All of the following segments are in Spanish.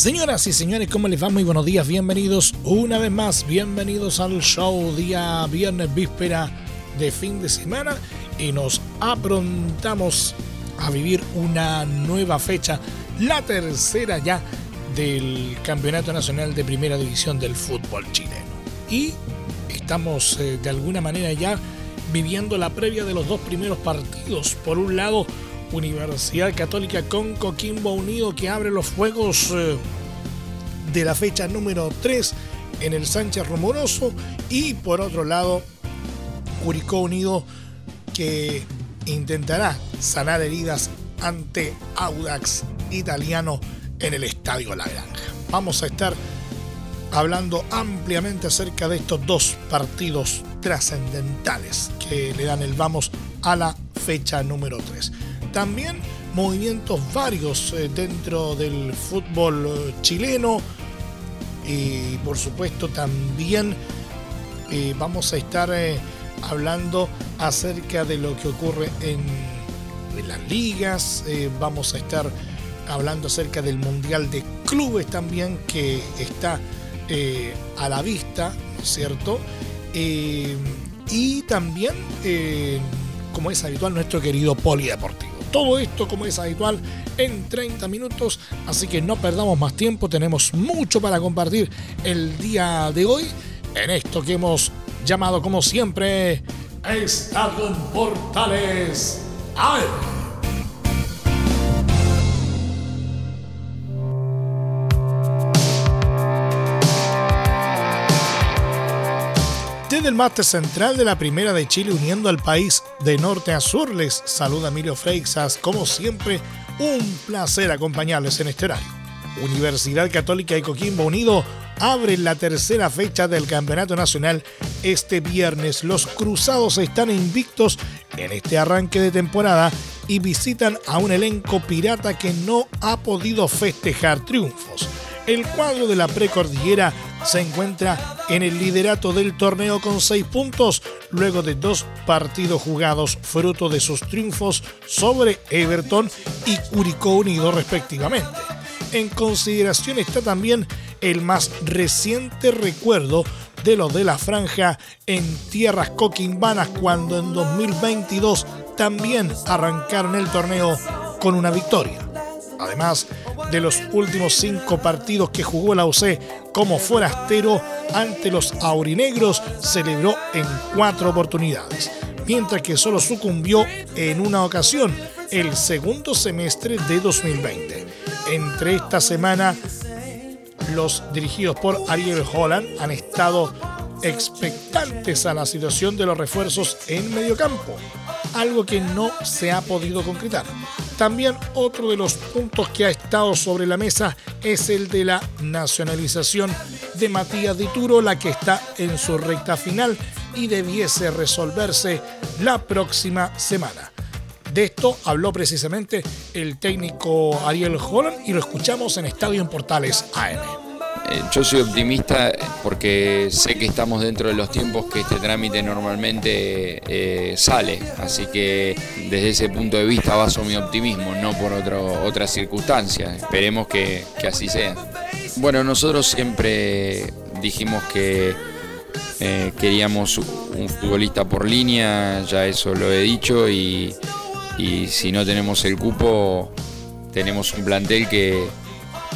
Señoras y señores, ¿cómo les va? Muy buenos días, bienvenidos una vez más, bienvenidos al show día viernes víspera de fin de semana y nos aprontamos a vivir una nueva fecha, la tercera ya del Campeonato Nacional de Primera División del Fútbol chileno. Y estamos eh, de alguna manera ya viviendo la previa de los dos primeros partidos. Por un lado, Universidad Católica con Coquimbo Unido que abre los fuegos eh, de la fecha número 3 en el Sánchez Rumoroso y por otro lado Curicó Unido que intentará sanar heridas ante Audax italiano en el Estadio La Granja. Vamos a estar hablando ampliamente acerca de estos dos partidos trascendentales que le dan el vamos a la fecha número 3. También movimientos varios eh, dentro del fútbol eh, chileno y por supuesto también eh, vamos a estar hablando acerca de lo que ocurre en, las ligas, vamos a estar hablando acerca del Mundial de Clubes también que está a la vista, ¿no es cierto? y también, como es habitual, nuestro querido polideportivo. Todo esto, como es habitual, en 30 minutos. Así que no perdamos más tiempo. Tenemos mucho para compartir el día de hoy en esto que hemos llamado, como siempre, Estadio en Portales. del máster central de la Primera de Chile uniendo al país de norte a sur. Les saluda Emilio Freixas. Como siempre, un placer acompañarles en este horario. Universidad Católica de Coquimbo Unido abre la tercera fecha del Campeonato Nacional este viernes. Los cruzados están invictos en este arranque de temporada y visitan a un elenco pirata que no ha podido festejar triunfos. El cuadro de la precordillera se encuentra en el liderato del torneo con seis puntos, luego de dos partidos jugados, fruto de sus triunfos sobre Everton y Curicó Unido respectivamente. En consideración está también el más reciente recuerdo de los de la franja en tierras coquimbanas cuando en 2022 también arrancaron el torneo con una victoria. Además de los últimos cinco partidos que jugó la UC como forastero ante los aurinegros, celebró en cuatro oportunidades, mientras que solo sucumbió en una ocasión, el segundo semestre de 2020. Entre esta semana, los dirigidos por Ariel Holland han estado expectantes a la situación de los refuerzos en mediocampo, algo que no se ha podido concretar. También otro de los puntos que ha estado sobre la mesa es el de la nacionalización de Matías Dituro, la que está en su recta final y debiese resolverse la próxima semana. De esto habló precisamente el técnico Ariel Holland y lo escuchamos en Estadio en Portales AM. Eh, yo soy optimista porque sé que estamos dentro de los tiempos que este trámite normalmente eh, sale, así que desde ese punto de vista baso mi optimismo, no por otro, otras circunstancias. Esperemos que, así sea. Bueno, nosotros siempre dijimos que eh, queríamos un futbolista por línea, ya eso lo he dicho, y si no tenemos el cupo, tenemos un plantel que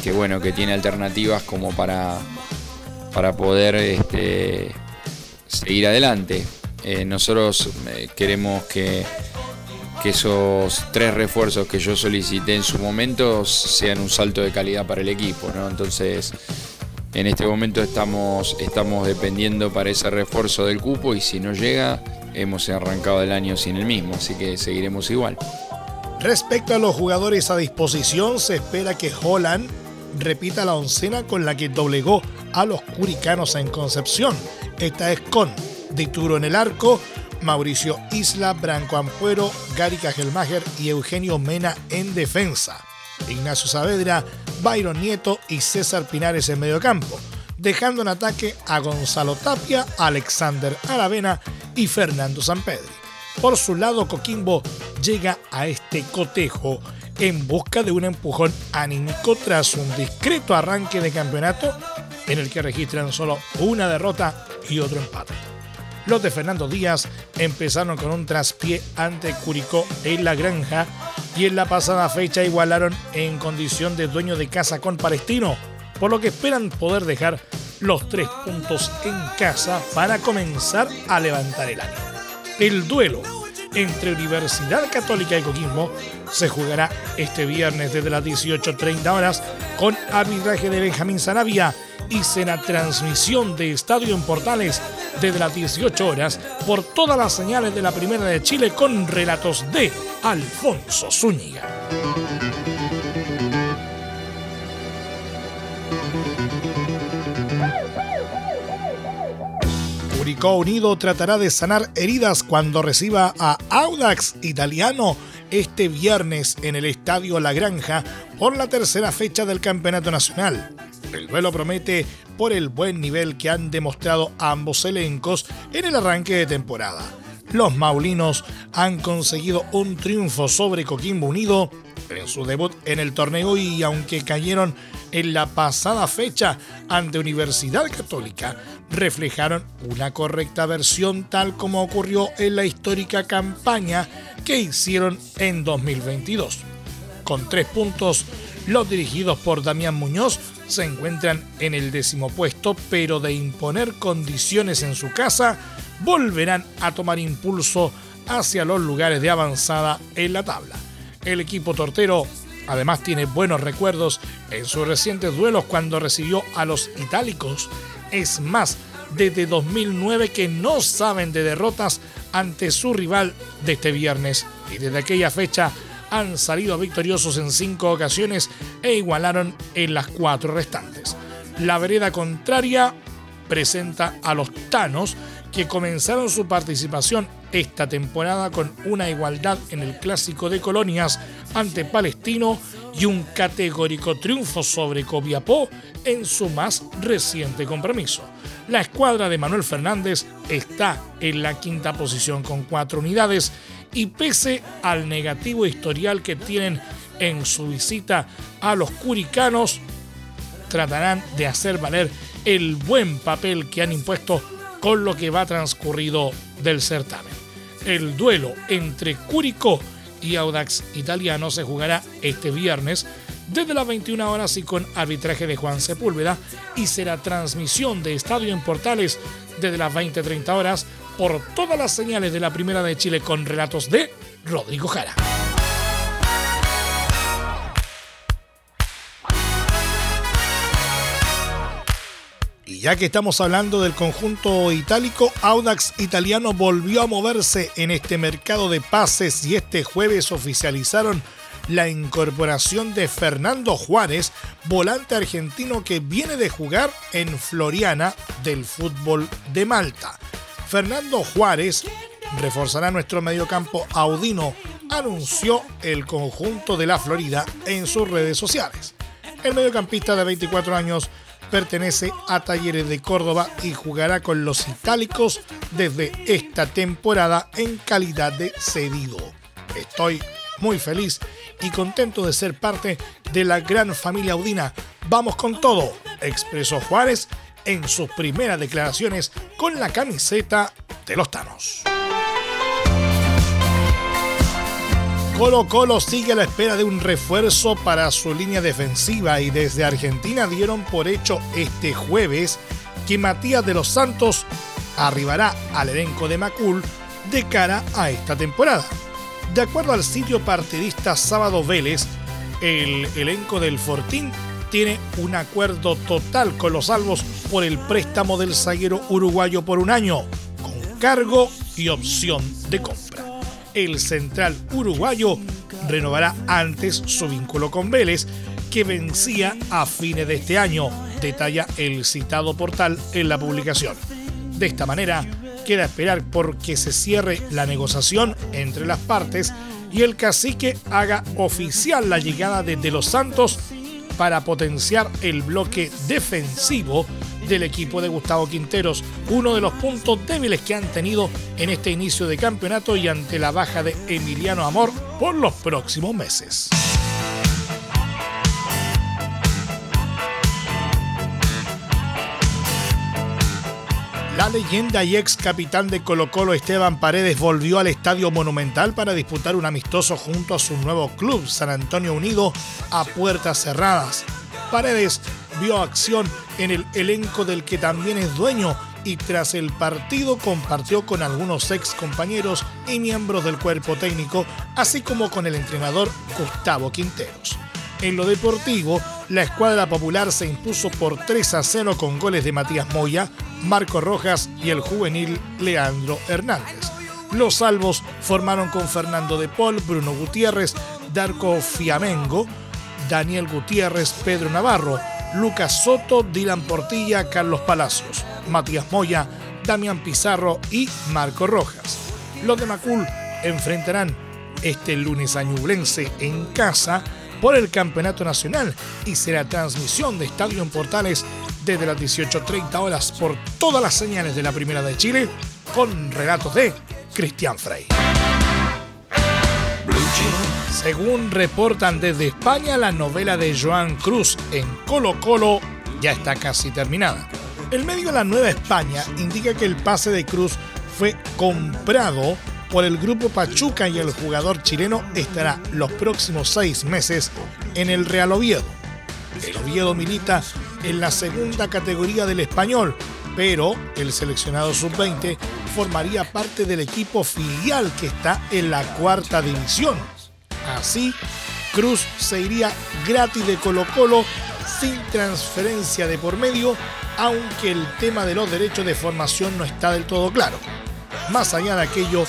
que bueno, que tiene alternativas como para, para poder este, seguir adelante. Eh, nosotros eh, queremos que, que esos tres refuerzos que yo solicité en su momento sean un salto de calidad para el equipo, ¿no? Entonces, en este momento estamos, estamos dependiendo para ese refuerzo del cupo y si no llega, hemos arrancado el año sin el mismo, así que seguiremos igual. Respecto a los jugadores a disposición, se espera que Holland repita la oncena con la que doblegó a los curicanos en Concepción. Esta es con Dituro en el arco, Mauricio Isla, Branco Ampuero, Gary Cajelmacher y Eugenio Mena en defensa. Ignacio Saavedra, Byron Nieto y César Pinares en medio campo, dejando en ataque a Gonzalo Tapia, Alexander Aravena y Fernando Sampedri. Por su lado, Coquimbo llega a este cotejo en busca de un empujón anímico tras un discreto arranque de campeonato en el que registran solo una derrota y otro empate. Los de Fernando Díaz empezaron con un traspié ante Curicó en la granja y en la pasada fecha igualaron en condición de dueño de casa con Palestino, por lo que esperan poder dejar los tres puntos en casa para comenzar a levantar el ánimo. El duelo entre Universidad Católica y Coquimbo se jugará este viernes desde las 18.30 horas con arbitraje de Benjamín Zanavia y será transmisión de Estadio en Portales desde las 18 horas por todas las señales de la Primera de Chile con relatos de Alfonso Zúñiga. Curicó Unido tratará de sanar heridas cuando reciba a Audax Italiano este viernes en el Estadio La Granja por la tercera fecha del Campeonato Nacional. El duelo promete por el buen nivel que han demostrado ambos elencos en el arranque de temporada. Los Maulinos han conseguido un triunfo sobre Coquimbo Unido en su debut en el torneo y aunque cayeron en la pasada fecha ante Universidad Católica, reflejaron una correcta versión tal como ocurrió en la histórica campaña que hicieron en 2022. Con tres puntos, los dirigidos por Damián Muñoz se encuentran en el décimo puesto, pero de imponer condiciones en su casa, volverán a tomar impulso hacia los lugares de avanzada en la tabla. El equipo tortero además tiene buenos recuerdos en sus recientes duelos cuando recibió a los itálicos. Es más, desde 2009 que no saben de derrotas ante su rival de este viernes y desde aquella fecha han salido victoriosos en cinco ocasiones e igualaron en las cuatro restantes. La vereda contraria presenta a los Tanos que comenzaron su participación esta temporada con una igualdad en el clásico de colonias ante Palestino y un categórico triunfo sobre Copiapó en su más reciente compromiso. La escuadra de Manuel Fernández está en la quinta posición con cuatro unidades y pese al negativo historial que tienen en su visita a los curicanos, tratarán de hacer valer el buen papel que han impuesto con lo que va transcurrido del certamen. El duelo entre Curicó y Audax Italiano se jugará este viernes desde las 21 horas y con arbitraje de Juan Sepúlveda y será transmisión de Estadio en Portales desde las 20-30 horas por todas las señales de la Primera de Chile con relatos de Rodrigo Jara. Ya que estamos hablando del conjunto itálico, Audax Italiano volvió a moverse en este mercado de pases y este jueves oficializaron la incorporación de Fernando Juárez, volante argentino que viene de jugar en Floriana del fútbol de Malta. Fernando Juárez reforzará nuestro mediocampo audino, anunció el conjunto de la Florida en sus redes sociales. El mediocampista de 24 años pertenece a Talleres de Córdoba y jugará con los itálicos desde esta temporada en calidad de cedido. Estoy muy feliz y contento de ser parte de la gran familia Audina. Vamos con todo, expresó Juárez en sus primeras declaraciones con la camiseta de los Tanos. Colo Colo sigue a la espera de un refuerzo para su línea defensiva y desde Argentina dieron por hecho este jueves que Matías de los Santos arribará al elenco de Macul de cara a esta temporada. De acuerdo al sitio partidista Sábado Vélez, el elenco del Fortín tiene un acuerdo total con los salvos por el préstamo del zaguero uruguayo por un año, con cargo y opción de compra. El central uruguayo renovará antes su vínculo con Vélez, que vencía a fines de este año, detalla el citado portal en la publicación. De esta manera, queda esperar por que se cierre la negociación entre las partes y el cacique haga oficial la llegada de De Los Santos para potenciar el bloque defensivo del equipo de Gustavo Quinteros, uno de los puntos débiles que han tenido en este inicio de campeonato y ante la baja de Emiliano Amor por los próximos meses. La leyenda y ex capitán de Colo Colo Esteban Paredes volvió al Estadio Monumental para disputar un amistoso junto a su nuevo club San Antonio Unido a puertas cerradas. Paredes vio acción en el elenco del que también es dueño y tras el partido compartió con algunos ex compañeros y miembros del cuerpo técnico, así como con el entrenador Gustavo Quinteros. En lo deportivo, la escuadra popular se impuso por 3 a 0 con goles de Matías Moya, Marco Rojas y el juvenil Leandro Hernández. Los salvos formaron con Fernando de Paul, Bruno Gutiérrez, Darko Fiamengo, Daniel Gutiérrez, Pedro Navarro, Lucas Soto, Dylan Portilla, Carlos Palacios, Matías Moya, Damián Pizarro y Marco Rojas. Los de Macul enfrentarán este lunes a en casa por el Campeonato Nacional y será transmisión de Estadio en Portales desde las 18.30 horas por todas las señales de la Primera de Chile con relatos de Cristian Frey. Según reportan desde España, la novela de Joan Cruz en Colo Colo ya está casi terminada. El medio la Nueva España indica que el pase de Cruz fue comprado por el grupo Pachuca y el jugador chileno estará los próximos seis meses en el Real Oviedo. El Oviedo milita en la segunda categoría del español, pero el seleccionado sub-20 formaría parte del equipo filial que está en la cuarta división. Así, Cruz se iría gratis de Colo Colo sin transferencia de por medio, aunque el tema de los derechos de formación no está del todo claro. Más allá de aquello,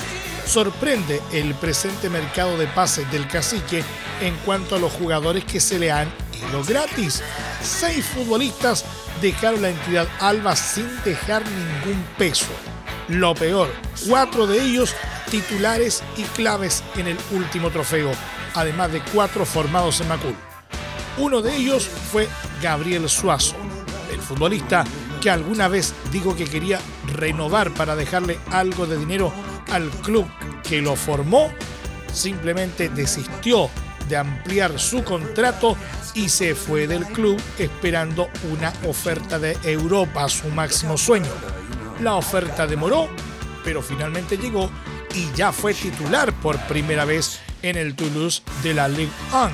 sorprende el presente mercado de pases del cacique en cuanto a los jugadores que se le han ido gratis. Seis futbolistas dejaron la entidad Alba sin dejar ningún peso. Lo peor, cuatro de ellos titulares y claves en el último trofeo, además de cuatro formados en Macul. Uno de ellos fue Gabriel Suazo, el futbolista que alguna vez dijo que quería renovar para dejarle algo de dinero al club que lo formó, simplemente desistió de ampliar su contrato y se fue del club esperando una oferta de Europa, su máximo sueño. La oferta demoró, pero finalmente llegó y ya fue titular por primera vez en el Toulouse de la Ligue 1.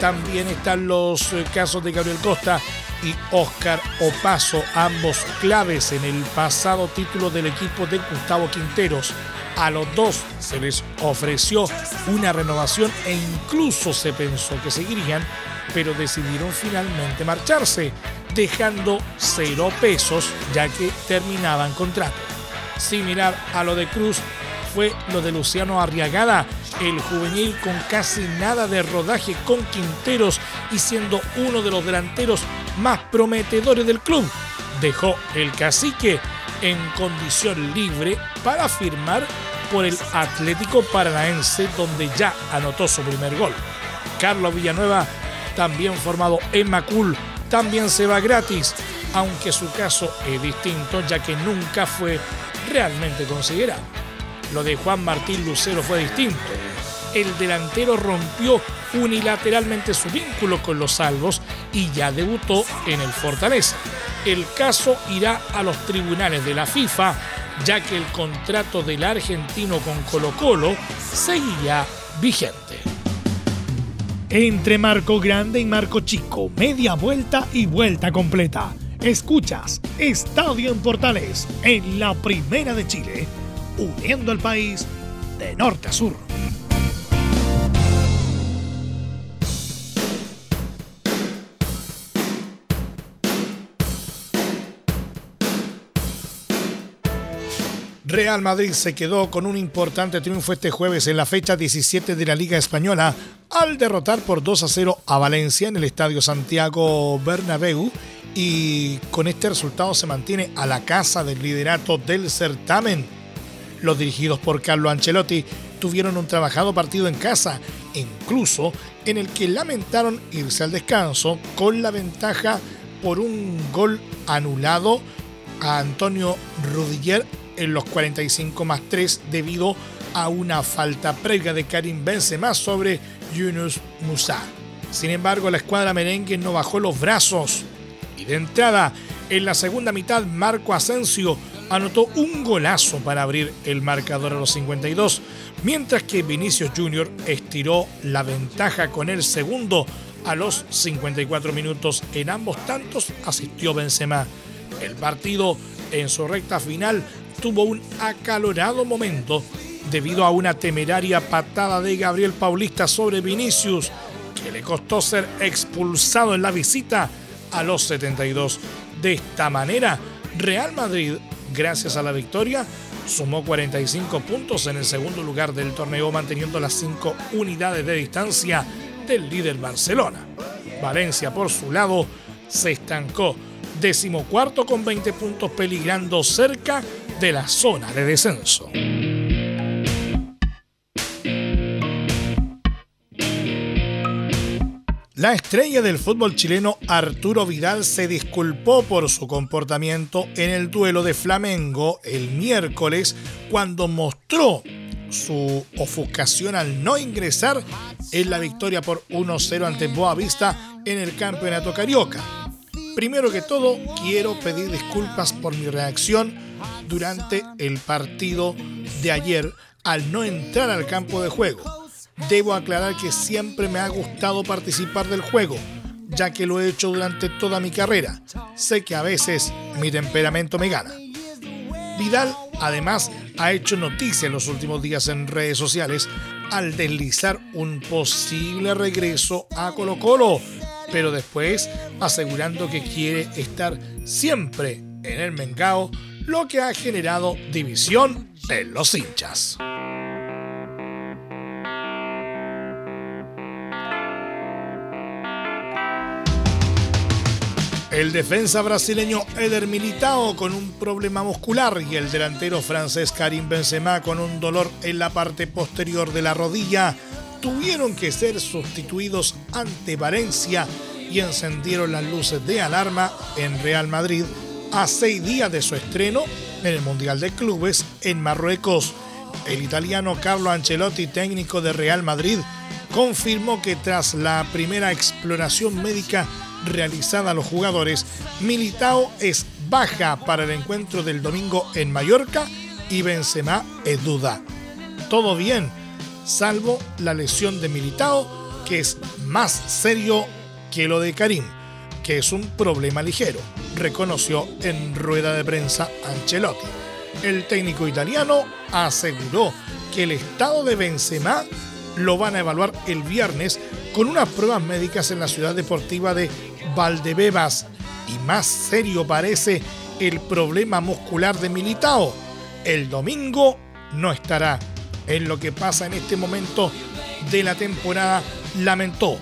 También están los eh, casos de Gabriel Costa y Oscar Opaso, ambos claves en el pasado título del equipo de Gustavo Quinteros. A los dos se les ofreció una renovación e incluso se pensó que seguirían, pero decidieron finalmente marcharse, dejando cero pesos ya que terminaban contrato. Similar a lo de Cruz fue lo de Luciano Arriagada, el juvenil con casi nada de rodaje con Quinteros y siendo uno de los delanteros más prometedores del club. Dejó el cacique en condición libre para firmar por el Atlético Paranaense donde ya anotó su primer gol. Carlos Villanueva, también formado en Macul, también se va gratis, aunque su caso es distinto ya que nunca fue realmente considerado. Lo de Juan Martín Lucero fue distinto. El delantero rompió unilateralmente su vínculo con los salvos y ya debutó en el Fortaleza. El caso irá a los tribunales de la FIFA, ya que el contrato del argentino con Colo Colo seguía vigente. Entre Marco Grande y Marco Chico, media vuelta y vuelta completa. Escuchas Estadio en Portales en la Primera de Chile, uniendo al país de norte a sur. Real Madrid se quedó con un importante triunfo este jueves en la fecha 17 de la Liga Española al derrotar por 2 a 0 a Valencia en el Estadio Santiago Bernabéu y con este resultado se mantiene a la casa del liderato del certamen. Los dirigidos por Carlo Ancelotti tuvieron un trabajado partido en casa, incluso en el que lamentaron irse al descanso con la ventaja por un gol anulado a Antonio Rudiger en los 45 más 3 debido a una falta previa de Karim Benzema sobre Yunus Musa. Sin embargo, la escuadra merengue no bajó los brazos y de entrada en la segunda mitad Marco Asensio anotó un golazo para abrir el marcador a los 52, mientras que Vinicius Jr. estiró la ventaja con el segundo a los 54 minutos. En ambos tantos asistió Benzema. El partido en su recta final tuvo un acalorado momento debido a una temeraria patada de Gabriel Paulista sobre Vinicius, que le costó ser expulsado en la visita a los 72. De esta manera, Real Madrid, gracias a la victoria, sumó 45 puntos en el segundo lugar del torneo, manteniendo las 5 unidades de distancia del líder Barcelona. Valencia, por su lado, se estancó decimocuarto con 20 puntos, peligrando cerca de la zona de descenso. La estrella del fútbol chileno Arturo Vidal se disculpó por su comportamiento en el duelo de Flamengo el miércoles cuando mostró su ofuscación al no ingresar en la victoria por 1-0 ante Boavista en el Campeonato Carioca. Primero que todo, quiero pedir disculpas por mi reacción durante el partido de ayer al no entrar al campo de juego. Debo aclarar que siempre me ha gustado participar del juego, ya que lo he hecho durante toda mi carrera. Sé que a veces mi temperamento me gana. Vidal además ha hecho noticia en los últimos días en redes sociales al deslizar un posible regreso a Colo Colo pero después asegurando que quiere estar siempre en el Mengao, lo que ha generado división en los hinchas. El defensa brasileño Eder Militao con un problema muscular y el delantero francés Karim Benzema con un dolor en la parte posterior de la rodilla tuvieron que ser sustituidos ante Valencia y encendieron las luces de alarma en Real Madrid a seis días de su estreno en el Mundial de Clubes en Marruecos. El italiano Carlo Ancelotti, técnico de Real Madrid, confirmó que tras la primera exploración médica realizada a los jugadores, Militao es baja para el encuentro del domingo en Mallorca y Benzema es duda. Todo bien, salvo la lesión de Militao, que es más serio que lo de Karim, que es un problema ligero, reconoció en rueda de prensa Ancelotti. El técnico italiano aseguró que el estado de Benzema lo van a evaluar el viernes con unas pruebas médicas en la ciudad deportiva de Valdebebas y más serio parece el problema muscular de Militao. El domingo no estará en lo que pasa en este momento de la temporada, lamentó.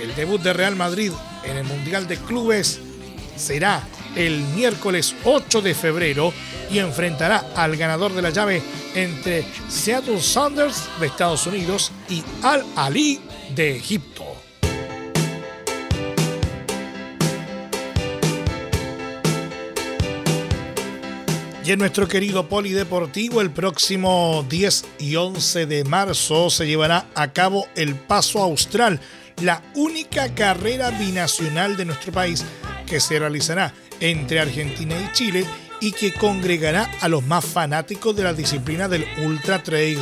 El debut de Real Madrid en el Mundial de Clubes será el miércoles 8 de febrero y enfrentará al ganador de la llave entre Seattle Saunders de Estados Unidos y Al Ali de Egipto. Y en nuestro querido polideportivo, el próximo 10 y 11 de marzo se llevará a cabo el Paso Austral, la única carrera binacional de nuestro país que se realizará entre Argentina y Chile y que congregará a los más fanáticos de la disciplina del Ultra Trail.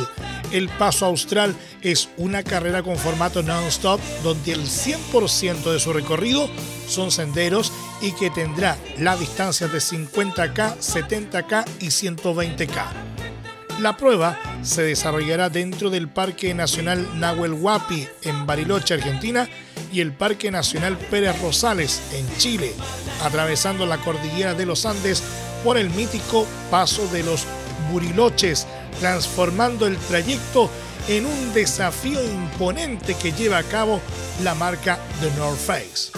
El Paso Austral es una carrera con formato non-stop donde el 100% de su recorrido son senderos y que tendrá la distancia de 50K, 70K y 120K. La prueba se desarrollará dentro del Parque Nacional Nahuel Huapi en Bariloche, Argentina, y el Parque Nacional Pérez Rosales en Chile, atravesando la cordillera de los Andes por el mítico Paso de los Buriloches, transformando el trayecto en un desafío imponente que lleva a cabo la marca The North Face.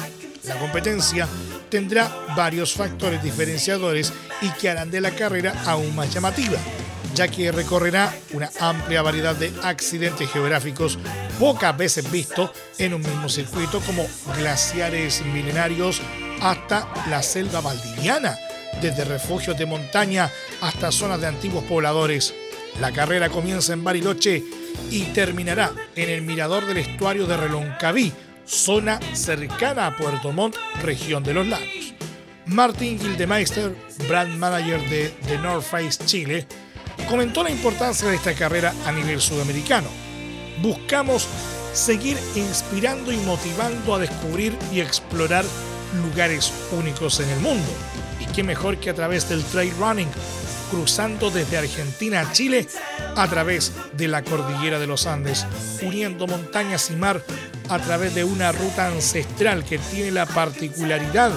La competencia tendrá varios factores diferenciadores y que harán de la carrera aún más llamativa, ya que recorrerá una amplia variedad de accidentes geográficos pocas veces vistos en un mismo circuito como glaciares milenarios hasta la selva valdiviana, desde refugios de montaña hasta zonas de antiguos pobladores. La carrera comienza en Bariloche y terminará en el mirador del estuario de Reloncaví, zona cercana a Puerto Montt, región de los lagos. Martin Gildemeister, brand manager de The North Face Chile, comentó la importancia de esta carrera a nivel sudamericano. Buscamos seguir inspirando y motivando a descubrir y explorar lugares únicos en el mundo. Y qué mejor que a través del trail running, cruzando desde Argentina a Chile a través de la cordillera de los Andes, uniendo montañas y mar a través de una ruta ancestral que tiene la particularidad,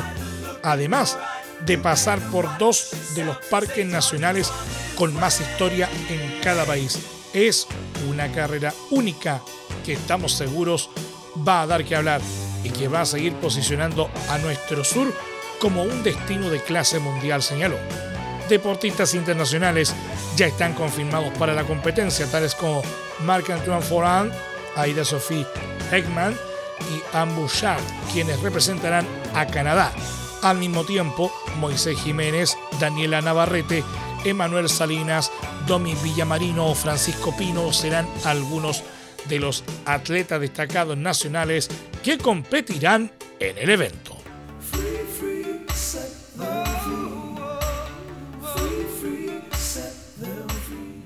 además de pasar por dos de los parques nacionales con más historia en cada país. Es una carrera única que estamos seguros va a dar que hablar y que va a seguir posicionando a nuestro sur como un destino de clase mundial, señaló. Deportistas internacionales ya están confirmados para la competencia, tales como Marc-Antoine Foran, Aida Sophie Heckman y Ambu quienes representarán a Canadá. Al mismo tiempo, Moisés Jiménez, Daniela Navarrete, Emanuel Salinas, Domi Villamarino o Francisco Pino serán algunos de los atletas destacados nacionales que competirán en el evento.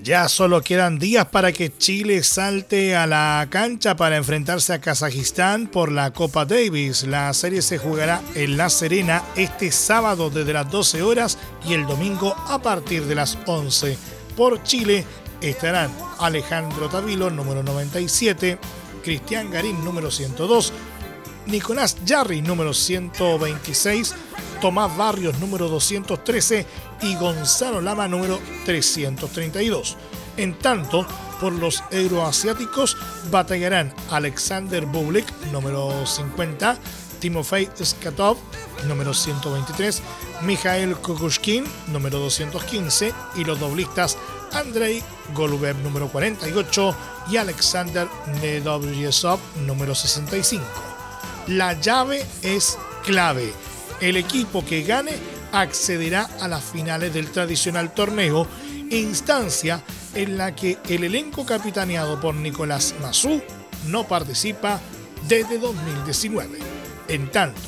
Ya solo quedan días para que Chile salte a la cancha para enfrentarse a Kazajistán por la Copa Davis. La serie se jugará en La Serena este sábado desde las 12 horas y el domingo a partir de las 11. Por Chile estarán Alejandro Tavilo, número 97, Cristian Garín, número 102, Nicolás Jarry, número 126, Tomás Barrios, número 213 y Gonzalo Lama, número 332. En tanto, por los euroasiáticos batallarán Alexander Bublik, número 50, Timofey Skatov, número 123, Mikhail Kukushkin, número 215, y los doblistas Andrei Golubev, número 48, y Alexander Nedovyesov, número 65. La llave es clave. El equipo que gane accederá a las finales del tradicional torneo, instancia en la que el elenco capitaneado por Nicolás Massú no participa desde 2019. En tanto,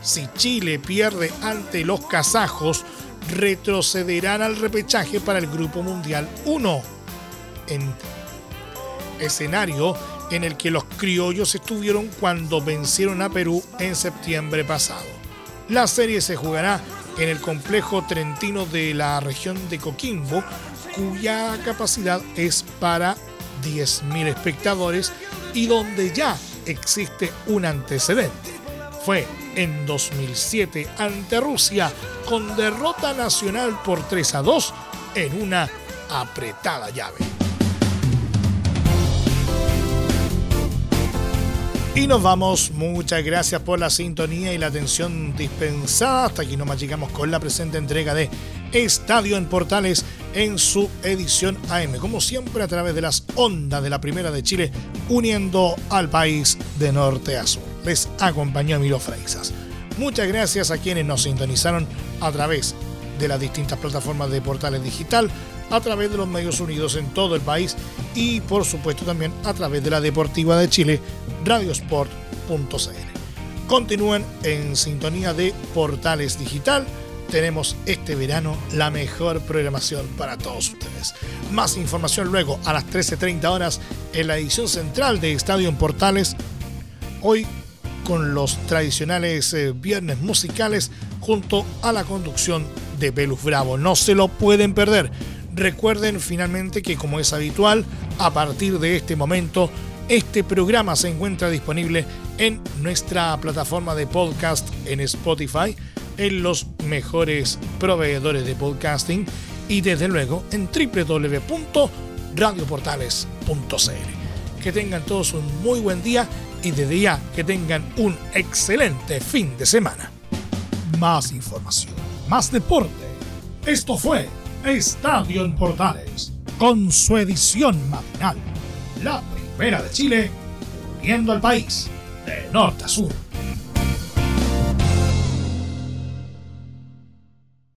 si Chile pierde ante los kazajos, retrocederán al repechaje para el Grupo Mundial 1, en escenario en el que los criollos estuvieron cuando vencieron a Perú en septiembre pasado. La serie se jugará en el complejo trentino de la región de Coquimbo, cuya capacidad es para 10.000 espectadores y donde ya existe un antecedente. Fue en 2007 ante Rusia con derrota nacional por 3 a 2 en una apretada llave. Y nos vamos. Muchas gracias por la sintonía y la atención dispensada. Hasta aquí nomás llegamos con la presente entrega de Estadio en Portales en su edición AM. Como siempre a través de las ondas de la Primera de Chile, uniendo al país de norte a sur. Les acompañó Miro Freixas. Muchas gracias a quienes nos sintonizaron a través de las distintas plataformas de Portales Digital, a través de los medios unidos en todo el país y por supuesto también a través de la Deportiva de Chile radiosport.cl. Continúen en sintonía de Portales Digital. Tenemos este verano la mejor programación para todos ustedes. Más información luego a las 13.30 horas en la edición central de Estadio en Portales. Hoy con los tradicionales eh, viernes musicales junto a la conducción de Belus Bravo. No se lo pueden perder. Recuerden finalmente que como es habitual, a partir de este momento este programa se encuentra disponible en nuestra plataforma de podcast en Spotify, en los mejores proveedores de podcasting y desde luego en www.radioportales.cl. Que tengan todos un muy buen día y desde ya que tengan un excelente fin de semana. Más información, más deporte. Esto fue Estadio en Portales, con su edición matinal. La primera de Chile, viendo al país de norte a sur.